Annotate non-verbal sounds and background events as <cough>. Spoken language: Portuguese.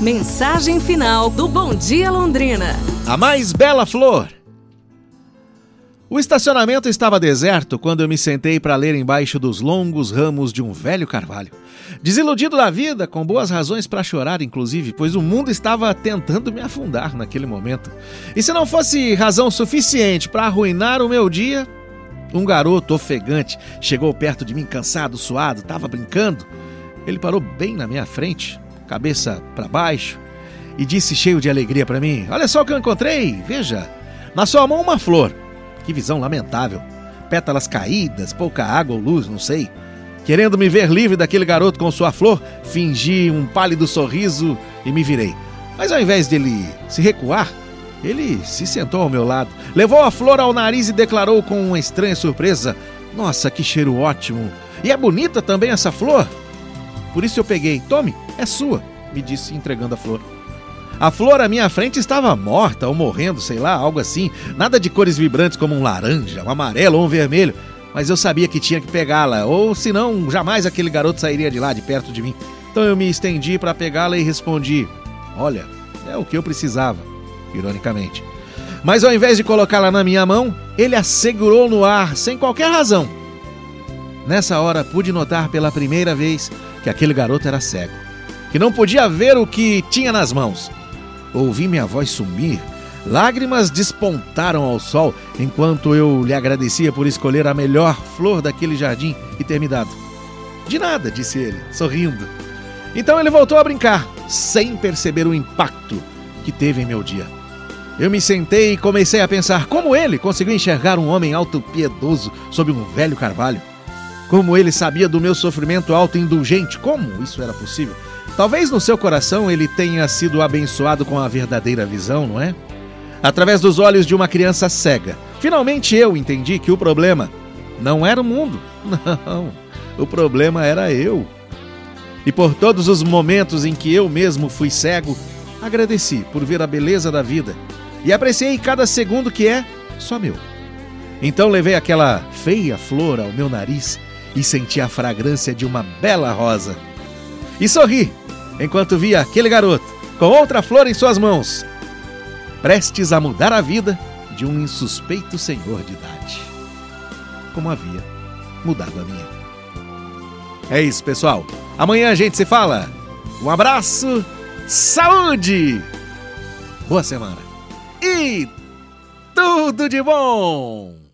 Mensagem final do Bom Dia Londrina. A mais bela flor. O estacionamento estava deserto quando eu me sentei para ler embaixo dos longos ramos de um velho carvalho. Desiludido da vida, com boas razões para chorar, inclusive, pois o mundo estava tentando me afundar naquele momento. E se não fosse razão suficiente para arruinar o meu dia, um garoto ofegante chegou perto de mim, cansado, suado, estava brincando. Ele parou bem na minha frente, cabeça para baixo, e disse cheio de alegria para mim: Olha só o que eu encontrei, veja, na sua mão uma flor. Que visão lamentável. Pétalas caídas, pouca água ou luz, não sei. Querendo me ver livre daquele garoto com sua flor, fingi um pálido sorriso e me virei. Mas ao invés dele se recuar, ele se sentou ao meu lado, levou a flor ao nariz e declarou com uma estranha surpresa: Nossa, que cheiro ótimo! E é bonita também essa flor? Por isso eu peguei. Tome, é sua, me disse entregando a flor. A flor à minha frente estava morta ou morrendo, sei lá, algo assim. Nada de cores vibrantes como um laranja, um amarelo ou um vermelho. Mas eu sabia que tinha que pegá-la, ou senão jamais aquele garoto sairia de lá, de perto de mim. Então eu me estendi para pegá-la e respondi: Olha, é o que eu precisava, ironicamente. Mas ao invés de colocá-la na minha mão, ele a segurou no ar, sem qualquer razão. Nessa hora pude notar pela primeira vez que aquele garoto era cego, que não podia ver o que tinha nas mãos. Ouvi minha voz sumir, lágrimas despontaram ao sol enquanto eu lhe agradecia por escolher a melhor flor daquele jardim e ter me dado. De nada, disse ele, sorrindo. Então ele voltou a brincar, sem perceber o impacto que teve em meu dia. Eu me sentei e comecei a pensar como ele conseguiu enxergar um homem auto-piedoso sob um velho carvalho. Como ele sabia do meu sofrimento autoindulgente, como isso era possível? Talvez no seu coração ele tenha sido abençoado com a verdadeira visão, não é? Através dos olhos de uma criança cega. Finalmente eu entendi que o problema não era o mundo, <laughs> não. O problema era eu. E por todos os momentos em que eu mesmo fui cego, agradeci por ver a beleza da vida e apreciei cada segundo que é só meu. Então levei aquela feia flor ao meu nariz e senti a fragrância de uma bela rosa. E sorri enquanto via aquele garoto com outra flor em suas mãos, prestes a mudar a vida de um insuspeito senhor de idade, como havia mudado a minha. É isso, pessoal. Amanhã a gente se fala. Um abraço, saúde, boa semana e tudo de bom!